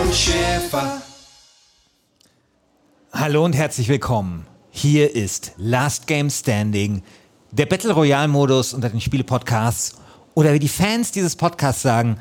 Und Schäfer. Hallo und herzlich willkommen. Hier ist Last Game Standing, der Battle Royale Modus unter den Spiele-Podcasts oder wie die Fans dieses Podcasts sagen,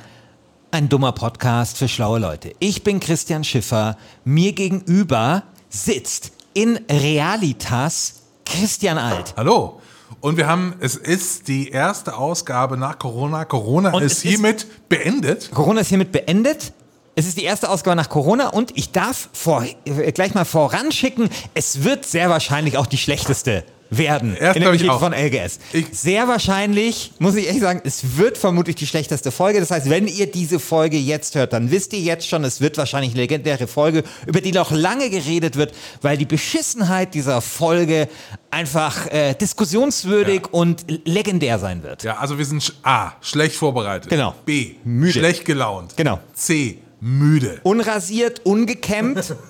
ein dummer Podcast für schlaue Leute. Ich bin Christian Schiffer. Mir gegenüber sitzt in Realitas Christian Alt. Hallo. Und wir haben, es ist die erste Ausgabe nach Corona. Corona Und ist- hiermit beendet. Corona ist hiermit beendet. Es ist die erste Ausgabe nach Corona und ich darf vor, äh, gleich mal voranschicken, es wird sehr wahrscheinlich auch die schlechteste werden Erst in der ich Geschichte auch. von LGS. Ich- sehr wahrscheinlich, muss ich echt sagen, es wird vermutlich die schlechteste Folge. Das heißt, wenn ihr diese Folge jetzt hört, dann wisst ihr jetzt schon, es wird wahrscheinlich eine legendäre Folge, über die noch lange geredet wird, weil die Beschissenheit dieser Folge einfach äh, diskussionswürdig Ja. und legendär sein wird. Ja, also wir sind A, schlecht vorbereitet. Genau. B, Müde. schlecht gelaunt. Genau. C, müde. Unrasiert, ungekämmt.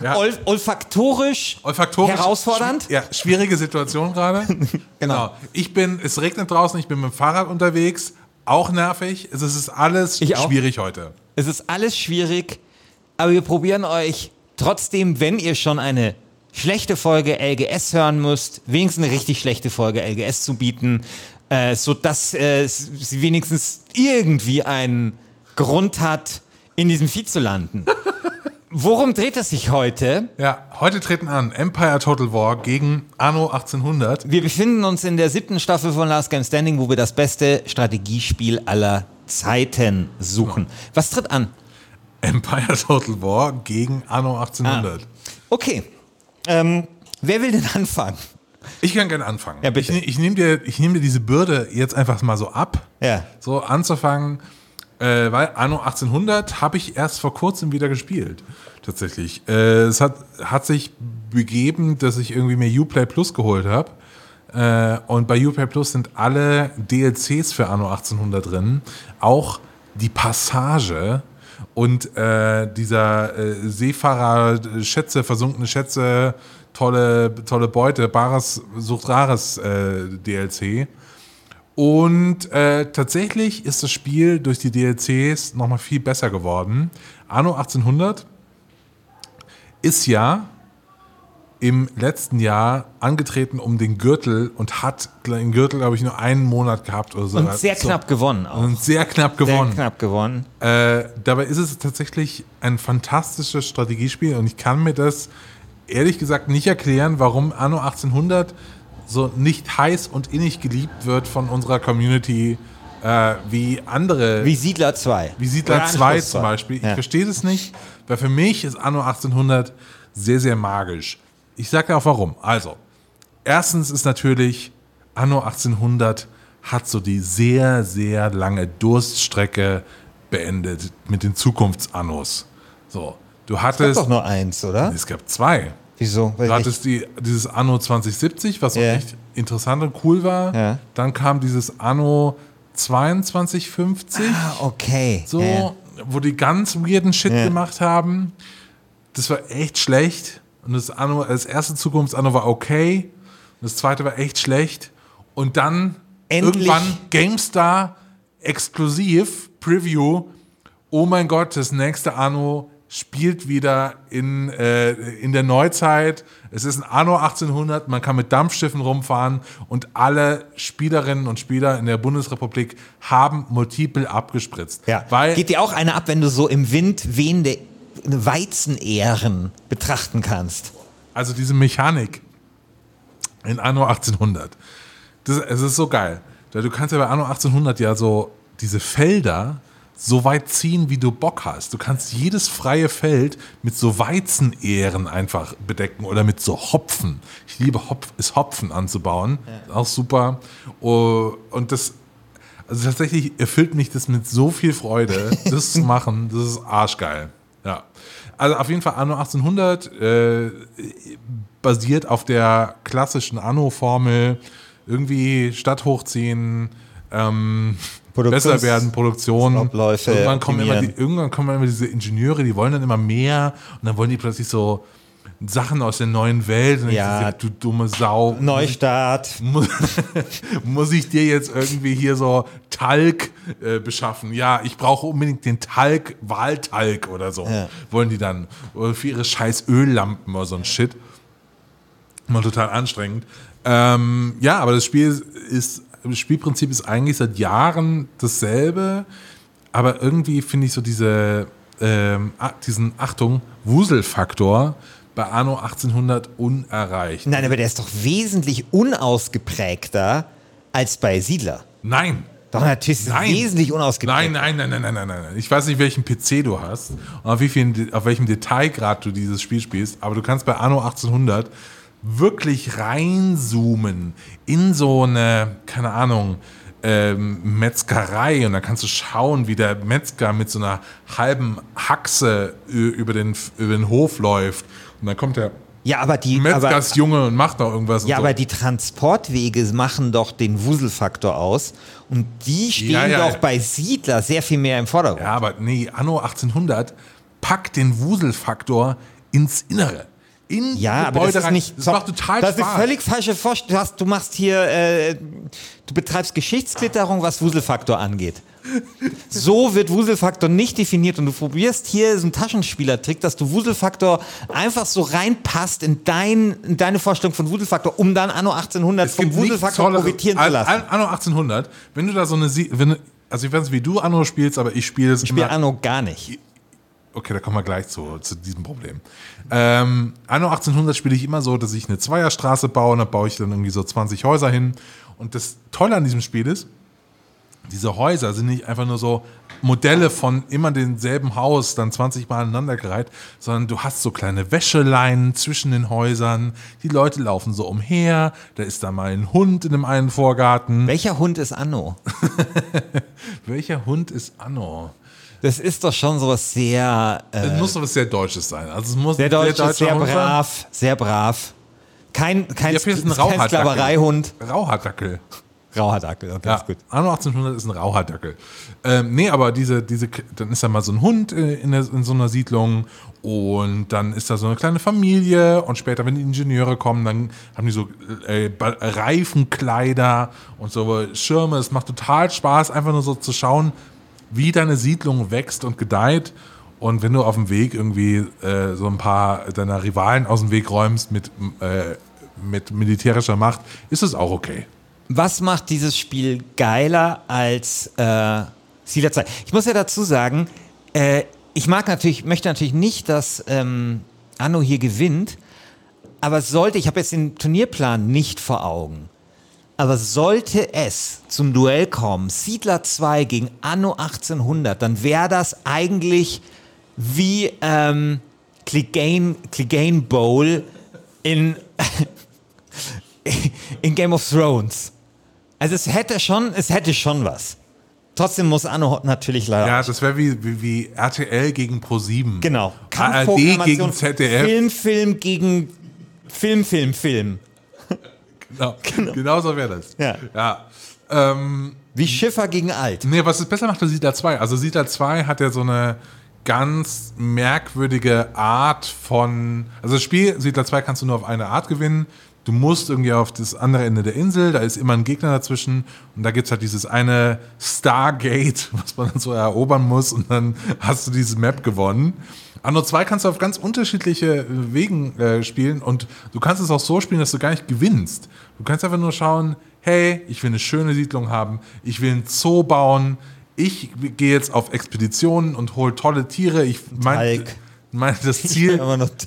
Ja. Olf olfaktorisch, Olfaktorisch. herausfordernd. schwi- Ja, schwierige Situation gerade. Genau. Ich bin, es regnet draußen, ich bin mit dem Fahrrad unterwegs. Auch nervig. Es ist alles Ich auch. schwierig heute. Es ist alles schwierig, aber wir probieren euch trotzdem, wenn ihr schon eine schlechte Folge LGS hören müsst, wenigstens eine richtig schlechte Folge LGS zu bieten, äh, sodass äh, sie wenigstens irgendwie einen Grund hat, in diesem Feed zu landen. Worum dreht es sich heute? Ja, heute treten an Empire Total War gegen Anno 1800. Wir befinden uns in der siebten Staffel von Last Game Standing, wo wir das beste Strategiespiel aller Zeiten suchen. Was tritt an? Empire Total War gegen Anno 1800. Okay. Ähm, wer will denn anfangen? Ich kann gerne anfangen. Ja, bitte. Ich, ne- ich nehme dir, ich nehm dir diese Bürde jetzt einfach mal so ab, Ja. so anzufangen, äh, weil Anno 1800 habe ich erst vor kurzem wieder gespielt, tatsächlich. Äh, es hat, hat sich begeben, dass ich irgendwie mir Uplay Plus geholt habe. Äh, und bei Uplay Plus sind alle DLCs für Anno 1800 drin, auch die Passage und äh, dieser äh, Seefahrer, Schätze, versunkene Schätze, tolle, tolle Beute, Bares sucht Rares äh, DLC. Und äh, tatsächlich ist das Spiel durch die DLCs nochmal viel besser geworden. Anno 1800 ist ja im letzten Jahr angetreten um den Gürtel und hat den Gürtel, glaube ich, nur einen Monat gehabt oder so. Und sehr So. knapp gewonnen auch. Und sehr knapp Sehr gewonnen. knapp gewonnen. Äh, dabei ist es tatsächlich ein fantastisches Strategiespiel und ich kann mir das ehrlich gesagt nicht erklären, warum Anno 1800 so nicht heiß und innig geliebt wird von unserer Community äh, wie andere, Wie Siedler 2. wie Siedler Oder 2 Anschluss zum Beispiel. Ich Ja. verstehe das nicht, weil für mich ist Anno 1800 sehr, sehr magisch. Ich sage auch warum. Also, erstens ist natürlich Anno 1800 hat so die sehr, sehr lange Durststrecke beendet mit den Zukunftsannos. So, du Ist hattest, doch nur eins, oder? es gab zwei. Wieso? Weil Du hattest die, dieses Anno 2070, was auch Ja. echt interessant und cool war. Ja. Dann kam dieses Anno 2250 Ah, okay. so, Ja. wo die ganz weirden Shit Ja. gemacht haben. Das war echt schlecht. Und das, Anno, das erste Zukunftsanno war okay. Und das zweite war echt schlecht. Und dann Endlich- irgendwann GameStar exklusiv Preview. Oh mein Gott, das nächste Anno spielt wieder in, äh, in der Neuzeit. Es ist ein Anno 1800, man kann mit Dampfschiffen rumfahren und alle Spielerinnen und Spieler in der Bundesrepublik haben multiple abgespritzt. Ja. Weil Geht dir auch eine ab, wenn du so im Wind wehende Weizenähren betrachten kannst. Also diese Mechanik in Anno 1800. Das, es ist so geil. Du kannst ja bei Anno 1800 ja so diese Felder so weit ziehen, wie du Bock hast. Du kannst jedes freie Feld mit so Weizenähren einfach bedecken oder mit so Hopfen. Ich liebe Hopf, ist Hopfen anzubauen. Ja. Auch super. Oh, und das, also tatsächlich erfüllt mich das mit so viel Freude, das zu machen. Das ist arschgeil. Ja. Also auf jeden Fall Anno 1800 äh, basiert auf der klassischen Anno-Formel. Irgendwie Stadt hochziehen, ähm, besser werden, Produktion. Abläufe irgendwann kommen, immer die, irgendwann kommen immer diese Ingenieure, die wollen dann immer mehr und dann wollen die plötzlich so Sachen aus der neuen Welt. Und ja, ich, du dumme Sau. Neustart. Muss, muss ich dir jetzt irgendwie hier so Talg äh, beschaffen? Ja, ich brauche unbedingt den Talg, Wahltalg oder so. Ja. Wollen die dann. Oder für ihre scheiß Öllampen oder so ein Shit. Mal total anstrengend. Ähm, ja, aber das Spiel ist, das Spielprinzip ist eigentlich seit Jahren dasselbe. Aber irgendwie finde ich so diese, ähm, diesen, Achtung, Wuselfaktor bei Anno 1800 unerreicht. Nein, aber der ist doch wesentlich unausgeprägter als bei Siedler. Nein. Doch, natürlich ist nein. wesentlich unausgeprägter. Nein, nein, nein, nein, nein, nein, nein. Ich weiß nicht, welchen PC du hast und auf, wie viel, auf welchem Detailgrad du dieses Spiel spielst, aber du kannst bei Anno 1800 wirklich reinzoomen in so eine, keine Ahnung, ähm, Metzgerei und da kannst du schauen, wie der Metzger mit so einer halben Haxe über den, über den Hof läuft und dann kommt der ja, aber die Metzgers Junge und macht noch irgendwas. Ja, so. aber die Transportwege machen doch den Wuselfaktor aus und die stehen ja, ja, doch ja. bei Siedler sehr viel mehr im Vordergrund. Ja, aber nee, Anno 1800 packt den Wuselfaktor ins Innere in ja, Gebäude aber das ist rein. nicht das macht total das Spaß. ist eine völlig falsche Vorstellung. Du, machst hier, äh, du betreibst Geschichtsklitterung, was Wuselfaktor angeht. So wird Wuselfaktor nicht definiert und du probierst hier so einen Taschenspielertrick, dass du Wuselfaktor einfach so reinpasst in, dein, in deine Vorstellung von Wuselfaktor, um dann Anno 1800 es vom Wuselfaktor profitieren zu lassen. Anno 1800, wenn du da so eine, wenn, also ich weiß nicht, wie du Anno spielst, aber ich spiele es Ich spiele Anno gar nicht. Okay, da kommen wir gleich zu, zu diesem Problem. Ähm, Anno 1800 spiele ich immer so, dass ich eine Zweierstraße baue und da baue ich dann irgendwie so 20 Häuser hin. Und das Tolle an diesem Spiel ist, diese Häuser sind nicht einfach nur so Modelle von immer demselben Haus, dann 20 Mal aneinandergereiht, sondern du hast so kleine Wäscheleinen zwischen den Häusern. Die Leute laufen so umher. Da ist da mal ein Hund in dem einen Vorgarten. Welcher Hund ist Anno? Welcher Hund ist Anno? Das ist doch schon so sehr. Äh, es muss doch was sehr Deutsches sein. Also es muss sehr deutsch, sehr, sehr brav, sehr brav. Kein, kein, ein kein Sklavereihund. Rauhardackel. Rauhardackel, okay, ja, ist gut. Anno 1800 ist ein Rauhardackel. Ähm, nee, aber diese, diese, dann ist da mal so ein Hund in, in, der, in so einer Siedlung und dann ist da so eine kleine Familie und später, wenn die Ingenieure kommen, dann haben die so äh, Reifenkleider und so Schirme. Es macht total Spaß, einfach nur so zu schauen, wie deine Siedlung wächst und gedeiht. Und wenn du auf dem Weg irgendwie äh, so ein paar deiner Rivalen aus dem Weg räumst mit, äh, mit militärischer Macht, ist es auch okay. Was macht dieses Spiel geiler als äh, Siedler 2? Ich muss ja dazu sagen, äh, ich mag natürlich, möchte natürlich nicht, dass ähm, Anno hier gewinnt, aber sollte, ich habe jetzt den Turnierplan nicht vor Augen. Aber sollte es zum Duell kommen, Siedler 2 gegen Anno 1800, dann wäre das eigentlich wie ähm, Clegane, Clegane Bowl in, in Game of Thrones. Also es hätte schon, es hätte schon was. Trotzdem muss Anno natürlich leider. Ja, das wäre wie, wie, wie, RTL gegen Pro7. Genau. ARD gegen ZDF. Film, Film gegen Film, Film, Film. Genau, genau. so wäre das. Ja. ja. Ähm, Wie Schiffer gegen Alt. Nee, was es besser macht, ist Siedler 2. Also Siedler 2 hat ja so eine ganz merkwürdige Art von. Also das Spiel Siedler 2 kannst du nur auf eine Art gewinnen. Du musst irgendwie auf das andere Ende der Insel, da ist immer ein Gegner dazwischen und da gibt es halt dieses eine Stargate, was man dann so erobern muss und dann hast du diese Map gewonnen. Anno 2 kannst du auf ganz unterschiedliche Wegen äh, spielen und du kannst es auch so spielen, dass du gar nicht gewinnst. Du kannst einfach nur schauen, hey, ich will eine schöne Siedlung haben, ich will ein Zoo bauen, ich gehe jetzt auf Expeditionen und hole tolle Tiere. Ich mein. Meine, das Ziel,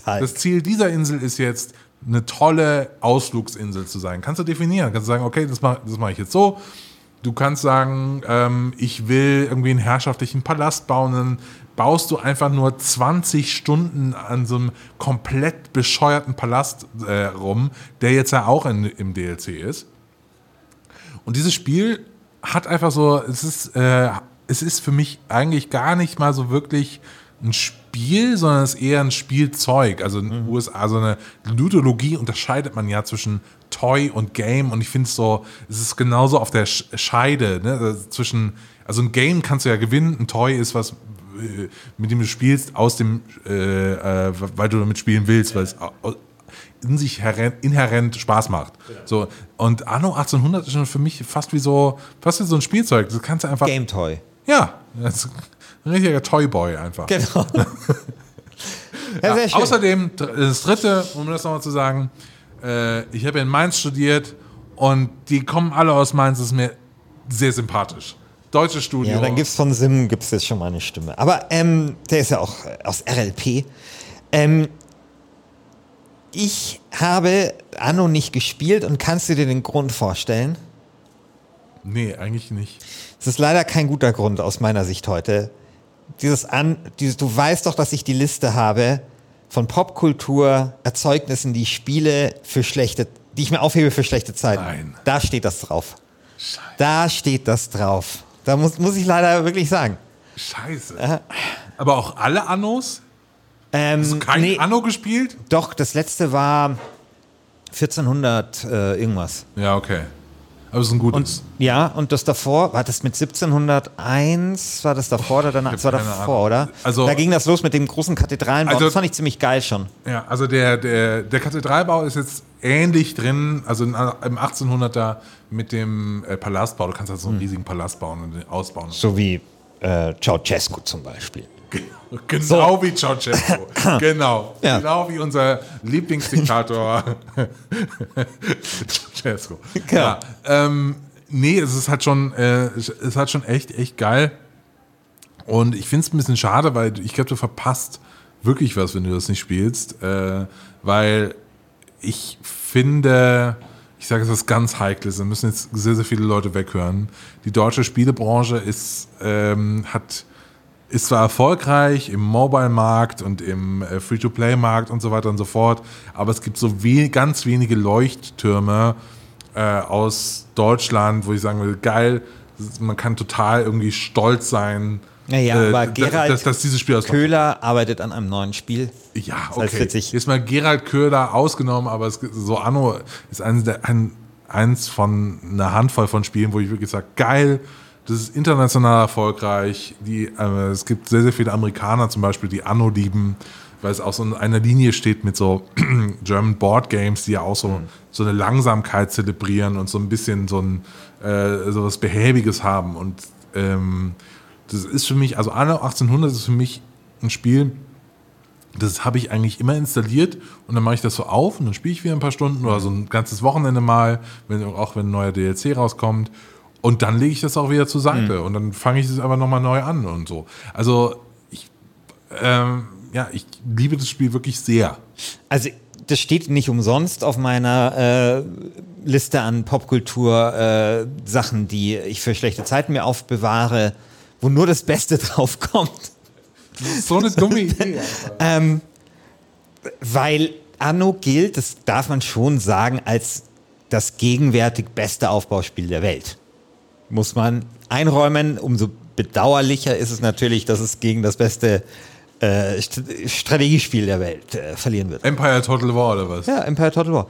das Ziel dieser Insel ist jetzt, eine tolle Ausflugsinsel zu sein. Kannst du definieren. Kannst du sagen, okay, das mache mach ich jetzt so. Du kannst sagen, ähm, ich will irgendwie einen herrschaftlichen Palast bauen. Dann baust du einfach nur 20 Stunden an so einem komplett bescheuerten Palast äh, rum, der jetzt ja auch in, im DLC ist. Und dieses Spiel hat einfach so, es ist, äh, es ist für mich eigentlich gar nicht mal so wirklich ein Spiel, sondern es ist eher ein Spielzeug. Also in den USA, so eine Ludologie unterscheidet man ja zwischen Toy und Game und ich finde es so, es ist genauso auf der Sch- Scheide, ne? Also zwischen, also ein Game kannst du ja gewinnen, ein Toy ist was, mit dem du spielst, aus dem, äh, äh, weil du damit spielen willst, weil es in sich inhärent Spaß macht. So, und Anno 1800 ist schon für mich fast wie so, fast wie so ein Spielzeug. Das kannst du einfach. Game Toy. Ja, das ist ein richtiger Toyboy einfach. Genau. ja, schön. Außerdem, das dritte, um das nochmal zu sagen, äh, ich habe in Mainz studiert und die kommen alle aus Mainz, das ist mir sehr sympathisch. Deutsches Studio. Ja, dann gibt's von Sim gibt's jetzt schon mal eine Stimme. Aber ähm, der ist ja auch äh, aus RLP. Ähm, ich habe Anno nicht gespielt und kannst du dir den Grund vorstellen? nee, eigentlich nicht. Es ist leider kein guter Grund aus meiner Sicht heute. Dieses An, dieses, du weißt doch, dass ich die Liste habe von Popkultur, Erzeugnissen, die ich spiele für schlechte, die ich mir aufhebe für schlechte Zeiten. Nein. Da steht das drauf. Scheiße. Da steht das drauf. Da muss, muss ich leider wirklich sagen. Scheiße. Aber auch alle Annos? Ähm, Kein nee, Anno gespielt? doch, das letzte war 1400 äh, irgendwas. Ja, okay. Aber es ist ein gutes. Ja, und das davor, war das mit 1701, war das davor oder danach? Das war davor, oder? Also- da ging das los mit dem großen Kathedralenbau. Also- das fand ich ziemlich geil schon. Ja, also der, der, der Kathedralbau ist jetzt ähnlich drin, also in, im 1800er mit dem äh, Palastbau. Du kannst halt so einen riesigen Palast bauen und ausbauen. So wie äh, Ceausescu zum Beispiel. Genau wie Ceausescu. genau. Ja. Genau wie unser Lieblingsdiktator Ceausescu. Genau. Ja, ähm, nee, es ist halt schon, äh, es halt schon echt, echt geil. Und ich finde es ein bisschen schade, weil ich glaube, du verpasst wirklich was, wenn du das nicht spielst. Äh, weil ich finde, ich sage es was ganz Heikles, da müssen jetzt sehr, sehr viele Leute weghören. Die deutsche Spielebranche ist, ähm, hat, ist zwar erfolgreich im Mobile-Markt und im äh, Free-to-Play-Markt und so weiter und so fort, aber es gibt so we ganz wenige Leuchttürme äh, aus Deutschland, wo ich sagen will, geil, man kann total irgendwie stolz sein, Ja, ja, äh, aber Gerald dass, dass dieses Spiel Köhler arbeitet an einem neuen Spiel. ja, Das heißt okay. witzig. Jetzt mal Gerald Köhler ausgenommen, aber es, so Anno ist eines, der, ein, eins von einer Handvoll von Spielen, wo ich wirklich sage, geil, das ist international erfolgreich. Die, äh, es gibt sehr, sehr viele Amerikaner zum Beispiel, die Anno lieben, weil es auch so in einer Linie steht mit so German Board Games, die ja auch so, so eine Langsamkeit zelebrieren und so ein bisschen so ein äh, so was Behäbiges haben. Und ähm, das ist für mich, also Anno 1800 ist für mich ein Spiel, das habe ich eigentlich immer installiert und dann mache ich das so auf und dann spiele ich wieder ein paar Stunden oder so ein ganzes Wochenende mal, wenn, auch wenn ein neuer DLC rauskommt. Und dann lege ich das auch wieder zur Seite und dann fange ich es aber nochmal neu an und so. Also ich, ähm, ja, ich liebe das Spiel wirklich sehr. Also, das steht nicht umsonst auf meiner äh, Liste an Popkultur-Sachen, die ich für schlechte Zeiten mir aufbewahre, wo nur das Beste drauf kommt. So eine dumme Idee. Ähm, weil Anno gilt, das darf man schon sagen, als das gegenwärtig beste Aufbauspiel der Welt. Muss man einräumen. Umso bedauerlicher ist es natürlich, dass es gegen das beste äh, St Strategiespiel der Welt äh, verlieren wird. Empire Total War oder was? Ja, Empire Total War.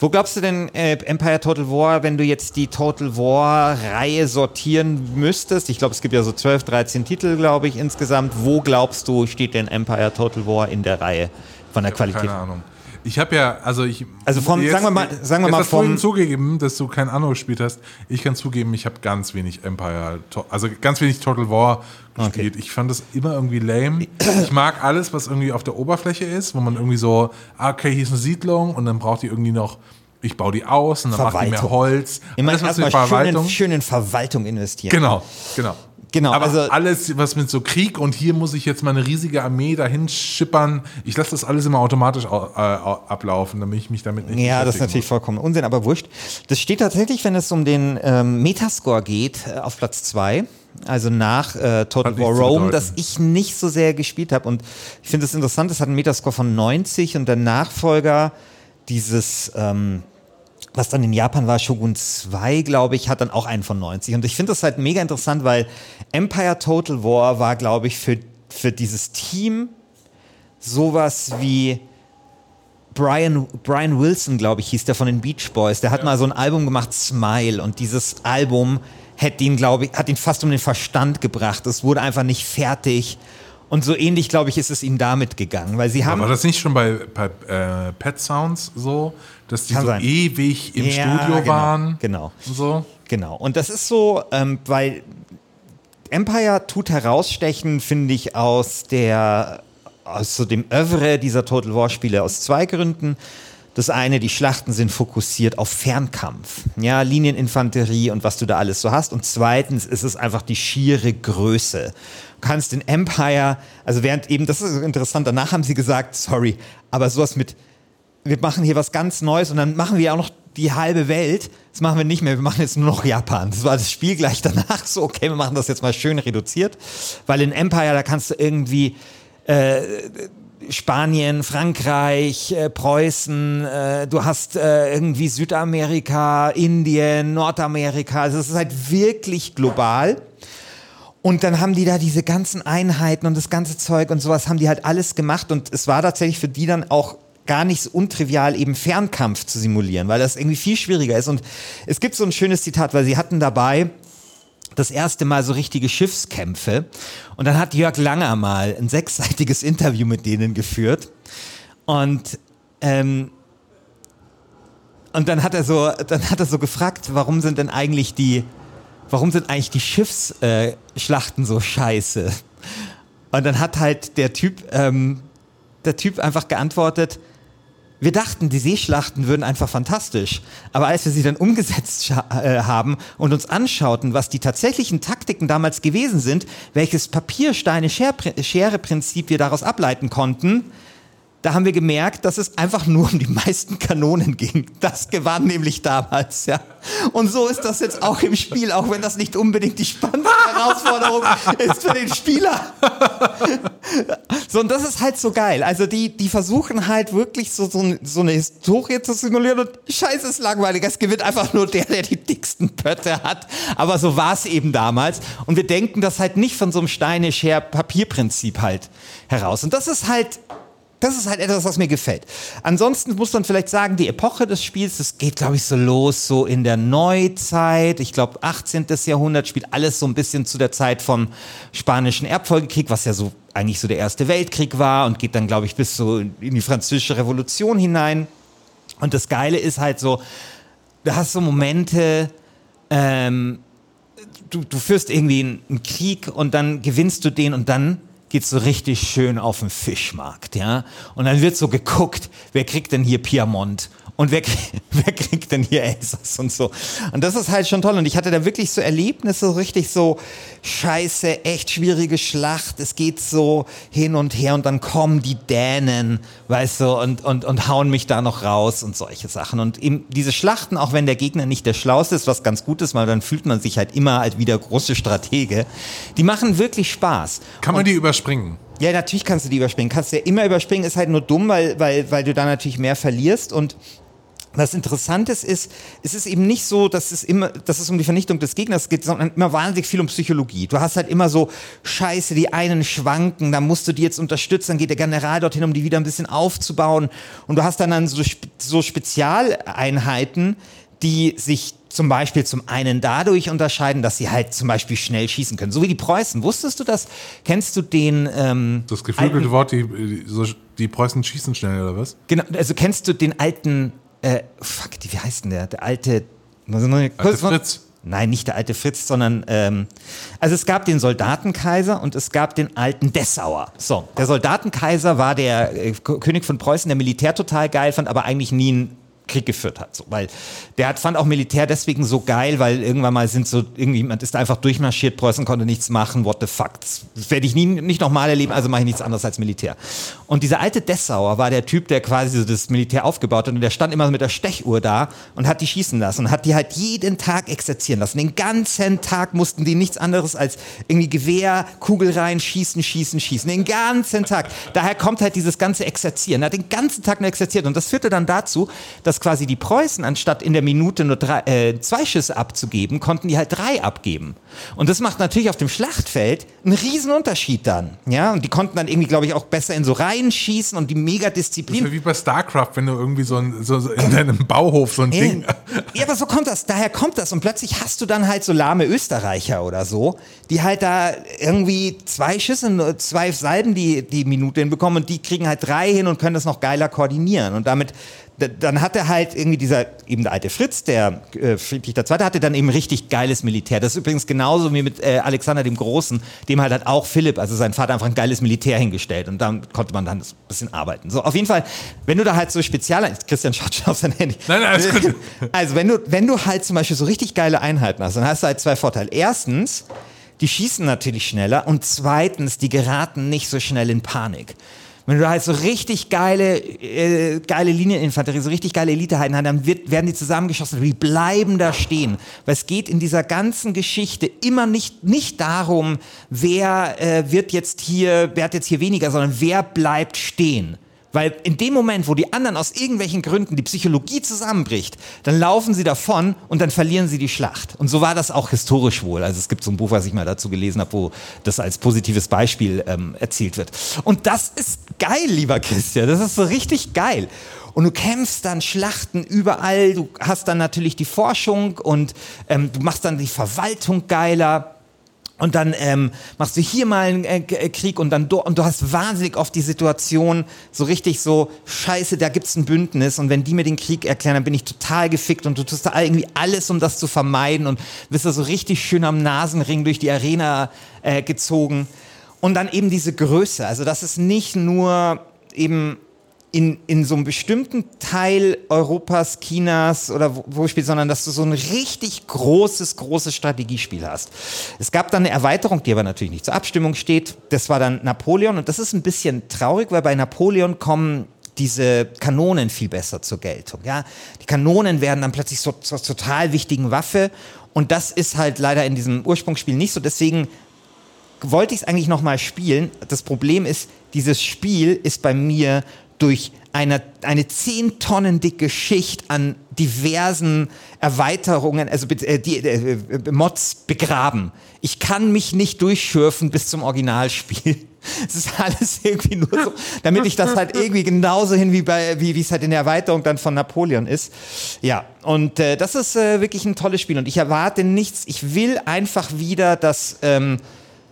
Wo glaubst du denn, äh, Empire Total War, wenn du jetzt die Total War-Reihe sortieren müsstest? Ich glaube, es gibt ja so 12, 13 Titel, glaube ich, insgesamt. Wo glaubst du, steht denn Empire Total War in der Reihe von der Qualität? Keine Ahnung. Ich habe ja, also ich. Also vom- sagen wir mal- sagen wir jetzt mal hast vom- zugegeben, dass du kein Anno gespielt hast. Ich kann zugeben, ich habe ganz wenig Empire, also ganz wenig Total War gespielt. Ich fand das immer irgendwie lame. Ich mag alles, was irgendwie auf der Oberfläche ist, wo man irgendwie so, ah, okay, hier ist eine Siedlung und dann braucht die irgendwie noch, ich baue die aus und dann macht die mehr. Holz. Was mit erstmal schön schön in Verwaltung investieren. Genau, genau. Genau, Aber also- alles, was mit so Krieg und hier muss ich jetzt mal eine riesige Armee dahin schippern, ich lasse das alles immer automatisch au- äh, au- ablaufen, damit ich mich damit nicht Ja, das ist natürlich vollkommen Unsinn, aber wurscht. Das steht tatsächlich, wenn es um den ähm, Metascore geht, äh, auf Platz 2. Also nach äh, Total Hat War Rome, das ich nicht so sehr gespielt habe. Und ich finde es interessant, es hat einen Metascore von 90 und der Nachfolger dieses, ähm, was dann in Japan war, Shogun 2, glaube ich, hat dann auch einen von 90. Und ich finde das halt mega interessant, weil Empire Total War war, glaube ich, für, für dieses Team sowas wie Brian, Brian Wilson, glaube ich, hieß der von den Beach Boys. Der hat mal so ein Album gemacht, Smile. Und dieses Album hat ihn, glaube ich, hat ihn fast um den Verstand gebracht. Es wurde einfach nicht fertig. Und so ähnlich, glaube ich, ist es ihm damit gegangen, weil sie haben. War das nicht schon bei, bei äh, Pet Sounds so, dass die Kann so sein. ewig im Ja, Studio genau, waren? genau. Und so? Genau. Und das ist so, ähm, weil Empire tut herausstechen, finde ich, aus der, aus so dem Övre dieser Total War Spiele aus zwei Gründen. Das eine, die Schlachten sind fokussiert auf Fernkampf, ja, Linieninfanterie und was du da alles so hast. Und zweitens ist es einfach die schiere Größe. Du kannst in Empire, also während eben, das ist interessant, danach haben sie gesagt, sorry, aber sowas mit wir machen hier was ganz Neues und dann machen wir auch noch die halbe Welt. Das machen wir nicht mehr, wir machen jetzt nur noch Japan. Das war das Spiel gleich danach so, okay, wir machen das jetzt mal schön reduziert, weil in Empire, da kannst du irgendwie äh, Spanien, Frankreich, äh, Preußen, äh, du hast äh, irgendwie Südamerika, Indien, Nordamerika, also es ist halt wirklich global. Und dann haben die da diese ganzen Einheiten und das ganze Zeug und sowas haben die halt alles gemacht und es war tatsächlich für die dann auch gar nicht so untrivial, eben Fernkampf zu simulieren, weil das irgendwie viel schwieriger ist. Und es gibt so ein schönes Zitat, weil sie hatten dabei das erste Mal so richtige Schiffskämpfe. Und dann hat Jörg Langer mal ein sechsseitiges Interview mit denen geführt. Und ähm, und dann hat er so, dann hat er so gefragt, warum sind denn eigentlich die, warum sind eigentlich die Schiffsschlachten äh, so scheiße? Und dann hat halt der Typ, ähm, der Typ einfach geantwortet, wir dachten, die Seeschlachten würden einfach fantastisch. Aber als wir sie dann umgesetzt äh, haben und uns anschauten, was die tatsächlichen Taktiken damals gewesen sind, welches Papier-Steine-Schere-Prinzip wir daraus ableiten konnten, da haben wir gemerkt, dass es einfach nur um die meisten Kanonen ging. Das gewann nämlich damals, ja. Und so ist das jetzt auch im Spiel, auch wenn das nicht unbedingt die spannendste Herausforderung ist für den Spieler. So, und das ist halt so geil. Also die, die versuchen halt wirklich so, so, so eine Historie zu simulieren und scheiße ist langweilig. Es gewinnt einfach nur der, der die dicksten Pötte hat. Aber so war es eben damals. Und wir denken das halt nicht von so einem Steine-Scher-Papier-Prinzip halt heraus. Und das ist halt das ist halt etwas, was mir gefällt. Ansonsten muss man vielleicht sagen, die Epoche des Spiels, das geht, glaube ich, so los, so in der Neuzeit. Ich glaube, 18. Jahrhundert spielt alles so ein bisschen zu der Zeit vom Spanischen Erbfolgekrieg, was ja so eigentlich so der Erste Weltkrieg war und geht dann, glaube ich, bis so in die Französische Revolution hinein. Und das Geile ist halt so, du hast so Momente, ähm, du, du führst irgendwie einen Krieg und dann gewinnst du den und dann geht's so richtig schön auf den Fischmarkt, ja. Und dann wird so geguckt, wer kriegt denn hier Piemont und wer, wer kriegt denn hier Elsass und so. Und das ist halt schon toll. Und ich hatte da wirklich so Erlebnisse, so richtig so scheiße, echt schwierige Schlacht. Es geht so hin und her und dann kommen die Dänen, weißt du, und, und, und hauen mich da noch raus und solche Sachen. Und eben diese Schlachten, auch wenn der Gegner nicht der Schlauste ist, was ganz gut ist, weil dann fühlt man sich halt immer als wieder große Stratege, die machen wirklich Spaß. Kann man die überspringen? Ja, natürlich kannst du die überspringen. Kannst du ja immer überspringen, ist halt nur dumm, weil, weil, weil du da natürlich mehr verlierst und was Interessantes ist, es ist eben nicht so, dass es immer, dass es um die Vernichtung des Gegners geht, sondern immer wahnsinnig viel um Psychologie. Du hast halt immer so Scheiße, die einen schwanken, da musst du die jetzt unterstützen, dann geht der General dorthin, um die wieder ein bisschen aufzubauen. Und du hast dann, dann so, so Spezialeinheiten, die sich zum Beispiel zum einen dadurch unterscheiden, dass sie halt zum Beispiel schnell schießen können. So wie die Preußen. Wusstest du das? Kennst du den ähm, Das geflügelte alten- Wort, die, die, die Preußen schießen schnell, oder was? Genau, also kennst du den alten, äh, fuck, wie heißt denn der? Der alte, mal- Fritz. Nein, nicht der alte Fritz, sondern, ähm, also es gab den Soldatenkaiser und es gab den alten Dessauer. So, der Soldatenkaiser war der äh, König von Preußen, der Militär total geil fand, aber eigentlich nie einen Krieg geführt hat. So, weil der hat, fand auch Militär deswegen so geil, weil irgendwann mal sind so, irgendwie, man ist einfach durchmarschiert, Preußen konnte nichts machen, what the fuck. Das werde ich nie, nicht nochmal erleben, also mache ich nichts anderes als Militär. Und dieser alte Dessauer war der Typ, der quasi so das Militär aufgebaut hat und der stand immer mit der Stechuhr da und hat die schießen lassen und hat die halt jeden Tag exerzieren lassen. Den ganzen Tag mussten die nichts anderes als irgendwie Gewehr, Kugel rein, schießen, schießen, schießen. Den ganzen Tag. Daher kommt halt dieses ganze Exerzieren. Er hat den ganzen Tag nur exerziert und das führte dann dazu, dass quasi die Preußen anstatt in der Minute nur drei, äh, zwei Schüsse abzugeben, konnten die halt drei abgeben. Und das macht natürlich auf dem Schlachtfeld einen riesen Unterschied dann. Ja, und die konnten dann irgendwie, glaube ich, auch besser in so Reihen schießen und die Megadisziplin. Wie bei StarCraft, wenn du irgendwie so, ein, so, so in deinem Bauhof so ein Ja, Ding. Ja, aber so kommt das, daher kommt das. Und plötzlich hast du dann halt so lahme Österreicher oder so, die halt da irgendwie zwei Schüsse, nur zwei Salben die, die Minute hinbekommen und die kriegen halt drei hin und können das noch geiler koordinieren. Und damit, dann hatte halt irgendwie dieser, eben der alte Fritz, der äh, Friedrich II., hatte dann eben richtig geiles Militär. Das ist übrigens genauso wie mit äh, Alexander dem Großen, dem halt hat auch Philipp, also sein Vater, einfach ein geiles Militär hingestellt. Und dann konnte man dann ein bisschen arbeiten. So, auf jeden Fall, wenn du da halt so spezial, Christian schaut schon auf sein Handy. Nein, nein, alles gut. Also wenn du, wenn du halt zum Beispiel so richtig geile Einheiten hast, dann hast du halt zwei Vorteile. Erstens, die schießen natürlich schneller und zweitens, die geraten nicht so schnell in Panik. Wenn du halt so richtig geile, äh, geile Linieninfanterie, so richtig geile Eliteheiten hast, dann wird, werden die zusammengeschossen, die bleiben da stehen. Weil es geht in dieser ganzen Geschichte immer nicht, nicht darum, wer äh, wird jetzt hier, wer hat jetzt hier weniger, sondern wer bleibt stehen. Weil in dem Moment, wo die anderen aus irgendwelchen Gründen die Psychologie zusammenbricht, dann laufen sie davon und dann verlieren sie die Schlacht. Und so war das auch historisch wohl. Also es gibt so ein Buch, was ich mal dazu gelesen habe, wo das als positives Beispiel ähm, erzählt wird. Und das ist geil, lieber Christian. Das ist so richtig geil. Und du kämpfst dann Schlachten überall. Du hast dann natürlich die Forschung und ähm, du machst dann die Verwaltung geiler. Und dann ähm, machst du hier mal einen äh, äh, Krieg und dann do, und du hast wahnsinnig oft die Situation so richtig so Scheiße, da gibt's ein Bündnis. Und wenn die mir den Krieg erklären, dann bin ich total gefickt und du tust da irgendwie alles, um das zu vermeiden. Und bist da so richtig schön am Nasenring durch die Arena äh, gezogen. Und dann eben diese Größe, also das ist nicht nur eben in, in so einem bestimmten Teil Europas, Chinas oder wo, wo spielt, sondern dass du so ein richtig großes, großes Strategiespiel hast. Es gab dann eine Erweiterung, die aber natürlich nicht zur Abstimmung steht. Das war dann Napoleon und das ist ein bisschen traurig, weil bei Napoleon kommen diese Kanonen viel besser zur Geltung. Ja? Die Kanonen werden dann plötzlich so zur total wichtigen Waffe und das ist halt leider in diesem Ursprungsspiel nicht so. Deswegen wollte ich es eigentlich noch mal spielen. Das Problem ist, dieses Spiel ist bei mir durch eine, eine 10 Tonnen dicke Schicht an diversen Erweiterungen, also äh, die, äh, Mods begraben. Ich kann mich nicht durchschürfen bis zum Originalspiel. Es ist alles irgendwie nur so, damit ich das halt irgendwie genauso hin wie bei, wie es halt in der Erweiterung dann von Napoleon ist. Ja, und äh, das ist äh, wirklich ein tolles Spiel und ich erwarte nichts. Ich will einfach wieder, dass ähm,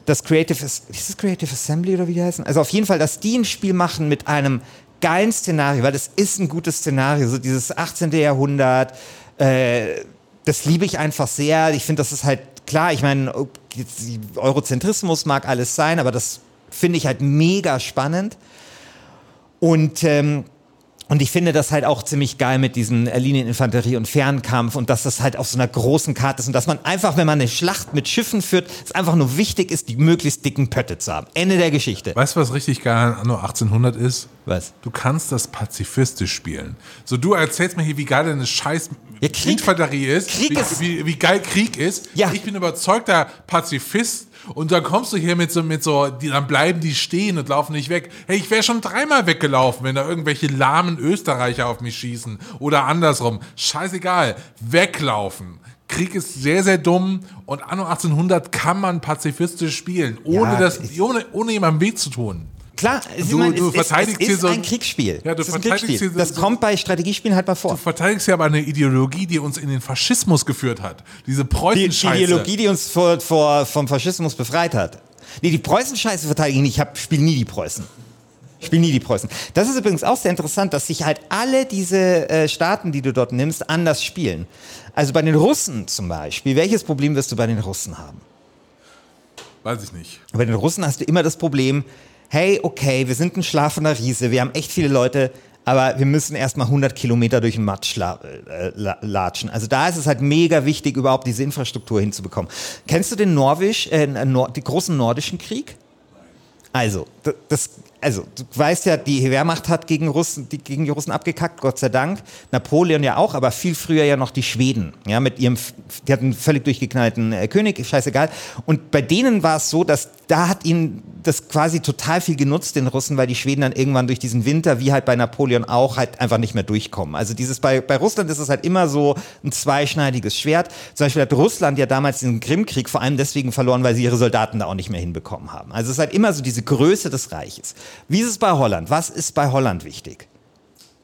das Creative, ist es Creative Assembly oder wie die heißen? Also auf jeden Fall, dass die ein Spiel machen mit einem geilen Szenario, weil das ist ein gutes Szenario, so dieses 18. Jahrhundert, äh, das liebe ich einfach sehr. Ich finde, das ist halt klar, ich meine, Eurozentrismus mag alles sein, aber das finde ich halt mega spannend. Und ähm, und ich finde das halt auch ziemlich geil mit diesen Linieninfanterie und Fernkampf und dass das halt auf so einer großen Karte ist und dass man einfach, wenn man eine Schlacht mit Schiffen führt, es einfach nur wichtig ist, die möglichst dicken Pötte zu haben. Ende der Geschichte. Weißt du, was richtig geil an Anno 1800 ist? Was? Du kannst das pazifistisch spielen. So, du erzählst mir hier, wie geil deine scheiß Ja, Krieg- Infanterie ist, Krieg wie, ist- wie, wie geil Krieg ist. Ja. Ich bin überzeugter Pazifist und dann kommst du hier mit so, mit so, die, dann bleiben die stehen und laufen nicht weg. Hey, ich wäre schon dreimal weggelaufen, wenn da irgendwelche lahmen Österreicher auf mich schießen oder andersrum. Scheißegal. Weglaufen. Krieg ist sehr, sehr dumm und Anno 1800 kann man pazifistisch spielen, ohne, Ja, das, ohne, ohne jemandem weh zu tun. Klar, Du- meine, du es, verteidigst es, hier es ist so ein Kriegsspiel. Ja, du es ist ein Kriegsspiel. hier Das kommt bei Strategiespielen halt mal vor. Du verteidigst ja aber eine Ideologie, die uns in den Faschismus geführt hat. Diese Die, die Preußen-Scheiße. Ideologie, die uns vor, vor, vom Faschismus befreit hat. Nee, die Preußen-Scheiße verteidige ich nicht. Ich spiele nie die Preußen. Ich spiele nie die Preußen. Das ist übrigens auch sehr interessant, dass sich halt alle diese äh, Staaten, die du dort nimmst, anders spielen. Also bei den Russen zum Beispiel, welches Problem wirst du bei den Russen haben? Weiß ich nicht. Bei den Russen hast du immer das Problem, hey, okay, wir sind ein schlafender Riese, wir haben echt viele Leute, aber wir müssen erstmal 100 Kilometer durch den Matsch äh, latschen. Also da ist es halt mega wichtig, überhaupt diese Infrastruktur hinzubekommen. Kennst du den Norwisch, äh, Nord den großen nordischen Krieg? Also, das, also du weißt ja, die Wehrmacht hat gegen, Russen, die, gegen die Russen abgekackt, Gott sei Dank. Napoleon ja auch, aber viel früher ja noch die Schweden. Ja, mit ihrem, die hatten einen völlig durchgeknallten äh, König, scheißegal. Und bei denen war es so, dass da hat ihnen das quasi total viel genutzt, den Russen, weil die Schweden dann irgendwann durch diesen Winter, wie halt bei Napoleon auch, halt einfach nicht mehr durchkommen. Also dieses bei, bei Russland ist es halt immer so ein zweischneidiges Schwert. Zum Beispiel hat Russland ja damals den Krimkrieg vor allem deswegen verloren, weil sie ihre Soldaten da auch nicht mehr hinbekommen haben. Also es ist halt immer so diese Größe des Reiches. Wie ist es bei Holland? Was ist bei Holland wichtig?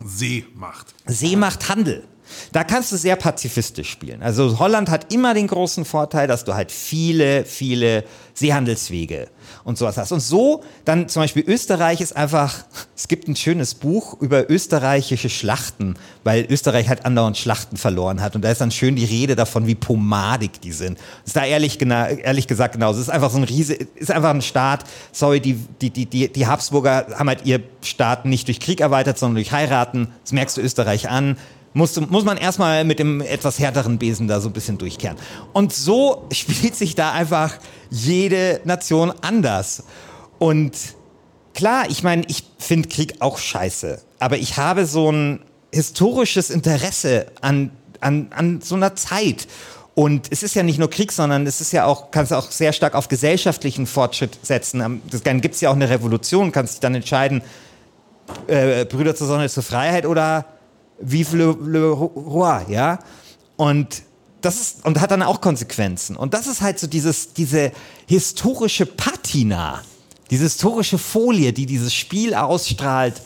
Seemacht. Seemacht, Handel. Da kannst du sehr pazifistisch spielen. Also Holland hat immer den großen Vorteil, dass du halt viele, viele Seehandelswege und sowas hast. Und so dann zum Beispiel Österreich ist einfach, es gibt ein schönes Buch über österreichische Schlachten, weil Österreich halt andauernd Schlachten verloren hat. Und da ist dann schön die Rede davon, wie pomadig die sind. Ist da ehrlich, genau, ehrlich gesagt genauso. Es ist einfach so ein Riese, ist einfach ein Staat, sorry, die, die, die, die, die Habsburger haben halt ihr Staat nicht durch Krieg erweitert, sondern durch Heiraten. Das merkst du Österreich an muss, muss man erstmal mit dem etwas härteren Besen da so ein bisschen durchkehren. Und so spielt sich da einfach jede Nation anders. Und klar, ich meine, ich finde Krieg auch scheiße, aber ich habe so ein historisches Interesse an, an, an so einer Zeit. Und es ist ja nicht nur Krieg, sondern es ist ja auch, kannst du auch sehr stark auf gesellschaftlichen Fortschritt setzen. Dann gibt es ja auch eine Revolution, kannst dich dann entscheiden, äh, Brüder zur Sonne zur Freiheit oder Vive le, le Roi, ja. Und das ist, und hat dann auch Konsequenzen. Und das ist halt so dieses, diese historische Patina, diese historische Folie, die dieses Spiel ausstrahlt.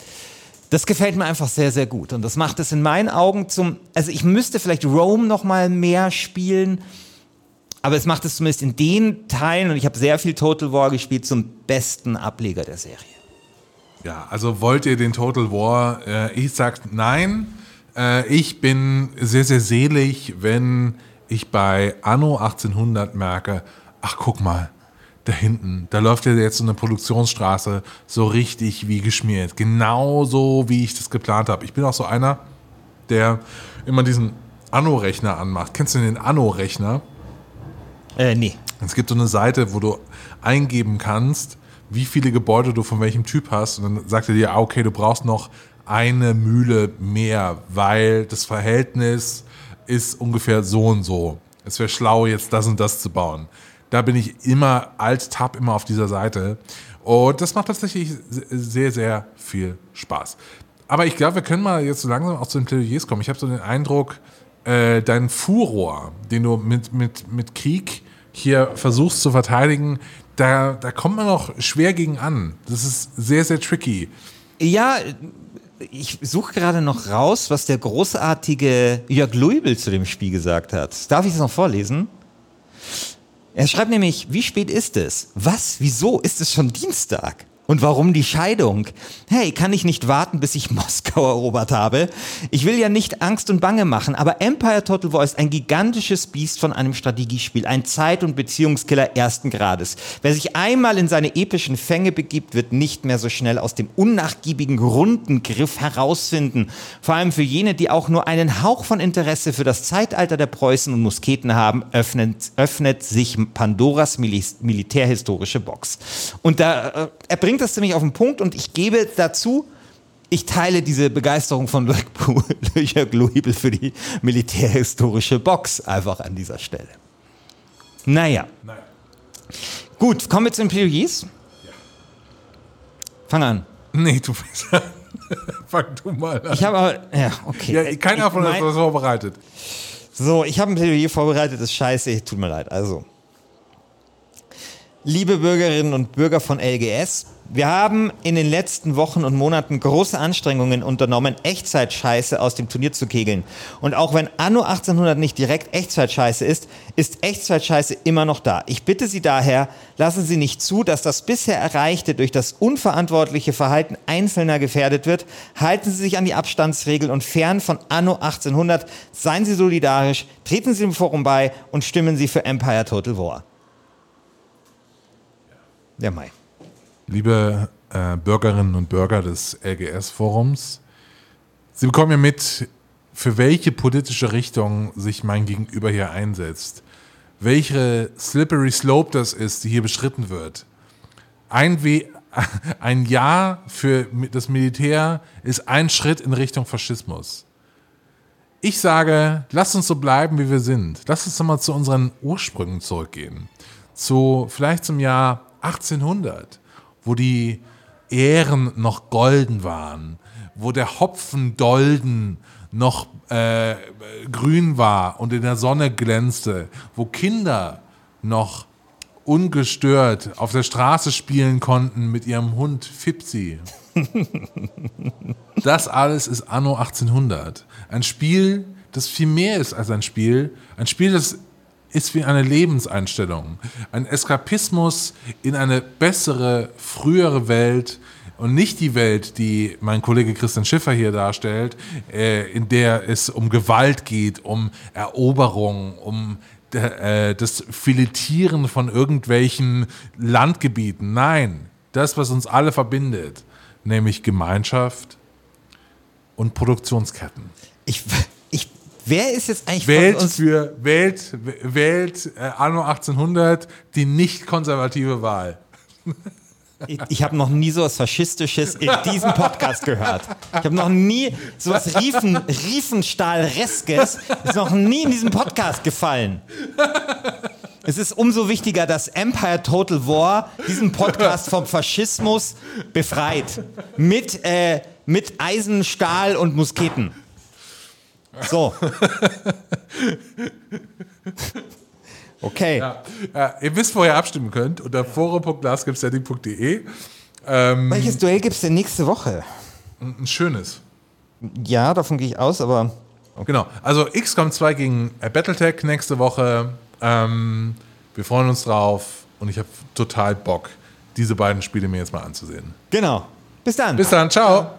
Das gefällt mir einfach sehr, sehr gut. Und das macht es in meinen Augen zum, also ich müsste vielleicht Rome noch mal mehr spielen, aber es macht es zumindest in den Teilen, und ich habe sehr viel Total War gespielt, zum besten Ableger der Serie. Ja, also wollt ihr den Total War? Äh, ich sag nein. Äh, ich bin sehr, sehr selig, wenn ich bei Anno 1800 merke, ach guck mal, da hinten, da läuft ja jetzt so eine Produktionsstraße so richtig wie geschmiert. Genauso wie ich das geplant habe. Ich bin auch so einer, der immer diesen Anno-Rechner anmacht. Kennst du den Anno-Rechner? Äh, nee. Es gibt so eine Seite, wo du eingeben kannst, wie viele Gebäude du von welchem Typ hast. Und dann sagt er dir, ah, okay, du brauchst noch eine Mühle mehr, weil das Verhältnis ist ungefähr so und so. Es wäre schlau, jetzt das und das zu bauen. Da bin ich immer als Tab immer auf dieser Seite. Und das macht tatsächlich sehr, sehr viel Spaß. Aber ich glaube, wir können mal jetzt so langsam auch zu den Plädoyers kommen. Ich habe so den Eindruck, äh, dein Furor, den du mit, mit, mit Krieg hier versuchst zu verteidigen, da, da kommt man noch schwer gegen an. Das ist sehr, sehr tricky. Ja, ich suche gerade noch raus, was der großartige Jörg Luibel zu dem Spiel gesagt hat. Darf ich das noch vorlesen? Er schreibt nämlich, wie spät ist es? Was? Wieso? Ist es schon Dienstag? Und warum die Scheidung? Hey, kann ich nicht warten, bis ich Moskau erobert habe? Ich will ja nicht Angst und Bange machen, aber Empire Total War ist ein gigantisches Biest von einem Strategiespiel, ein Zeit- und Beziehungskiller ersten Grades. Wer sich einmal in seine epischen Fänge begibt, wird nicht mehr so schnell aus dem unnachgiebigen Rundengriff herausfinden. Vor allem für jene, die auch nur einen Hauch von Interesse für das Zeitalter der Preußen und Musketen haben, öffnet, öffnet sich Pandoras Mil militärhistorische Box. Und da, äh, er bringt das ziemlich auf den Punkt und ich gebe dazu, ich teile diese Begeisterung von Jörg Luibel für die militärhistorische Box einfach an dieser Stelle. Naja. naja. Gut, kommen wir zu den Plädoyers. Ja. Fang an. Nee, du bist Fang du mal an. Ich habe aber, ja, okay. Ja, keiner von uns hat das vorbereitet. So, ich habe ein Plädoyer vorbereitet, das ist scheiße, tut mir leid. Also, liebe Bürgerinnen und Bürger von LGS, wir haben in den letzten Wochen und Monaten große Anstrengungen unternommen, Echtzeitscheiße aus dem Turnier zu kegeln. Und auch wenn Anno 1800 nicht direkt Echtzeitscheiße ist, ist Echtzeitscheiße immer noch da. Ich bitte Sie daher, lassen Sie nicht zu, dass das bisher Erreichte durch das unverantwortliche Verhalten Einzelner gefährdet wird. Halten Sie sich an die Abstandsregel und fern von Anno 1800. Seien Sie solidarisch, treten Sie im Forum bei und stimmen Sie für Empire Total War. Der Mai. Liebe äh, Bürgerinnen und Bürger des LGS-Forums, Sie bekommen ja mit, für welche politische Richtung sich mein Gegenüber hier einsetzt. Welche slippery slope das ist, die hier beschritten wird. Ein, We ein Ja für das Militär ist ein Schritt in Richtung Faschismus. Ich sage, lasst uns so bleiben, wie wir sind. Lasst uns nochmal zu unseren Ursprüngen zurückgehen. Zu, vielleicht zum Jahr 1800, wo die Ähren noch golden waren, wo der Hopfen dolden noch äh, grün war und in der Sonne glänzte, wo Kinder noch ungestört auf der Straße spielen konnten mit ihrem Hund Fipsi. das alles ist Anno 1800. Ein Spiel, das viel mehr ist als ein Spiel. Ein Spiel, das ist wie eine Lebenseinstellung. Ein Eskapismus in eine bessere, frühere Welt, und nicht die Welt, die mein Kollege Christian Schiffer hier darstellt, äh, in der es um Gewalt geht, um Eroberung, um äh, das Filetieren von irgendwelchen Landgebieten. Nein, das, was uns alle verbindet, nämlich Gemeinschaft und Produktionsketten. Ich, wer ist jetzt eigentlich Wählt für Wählt, wählt äh, Anno 1800 die nicht konservative Wahl. Ich, ich habe noch nie so was Faschistisches in diesem Podcast gehört. Ich habe noch nie so was Riefen, Riefenstahl-Reskes ist noch nie in diesem Podcast gefallen. Es ist umso wichtiger, dass Empire Total War diesen Podcast vom Faschismus befreit. Mit, äh, mit Eisen, Stahl und Musketen. So. Okay. Ja. Ja, ihr wisst, wo ihr abstimmen könnt. Unter forum.glasgibtsetting.de. Ähm, Welches Duell gibt es denn nächste Woche? Ein schönes. Ja, davon gehe ich aus, aber. Okay. Genau. Also XCOM 2 gegen Battletech nächste Woche. Ähm, wir freuen uns drauf und ich habe total Bock, diese beiden Spiele mir jetzt mal anzusehen. Genau. Bis dann. Bis dann. Ciao.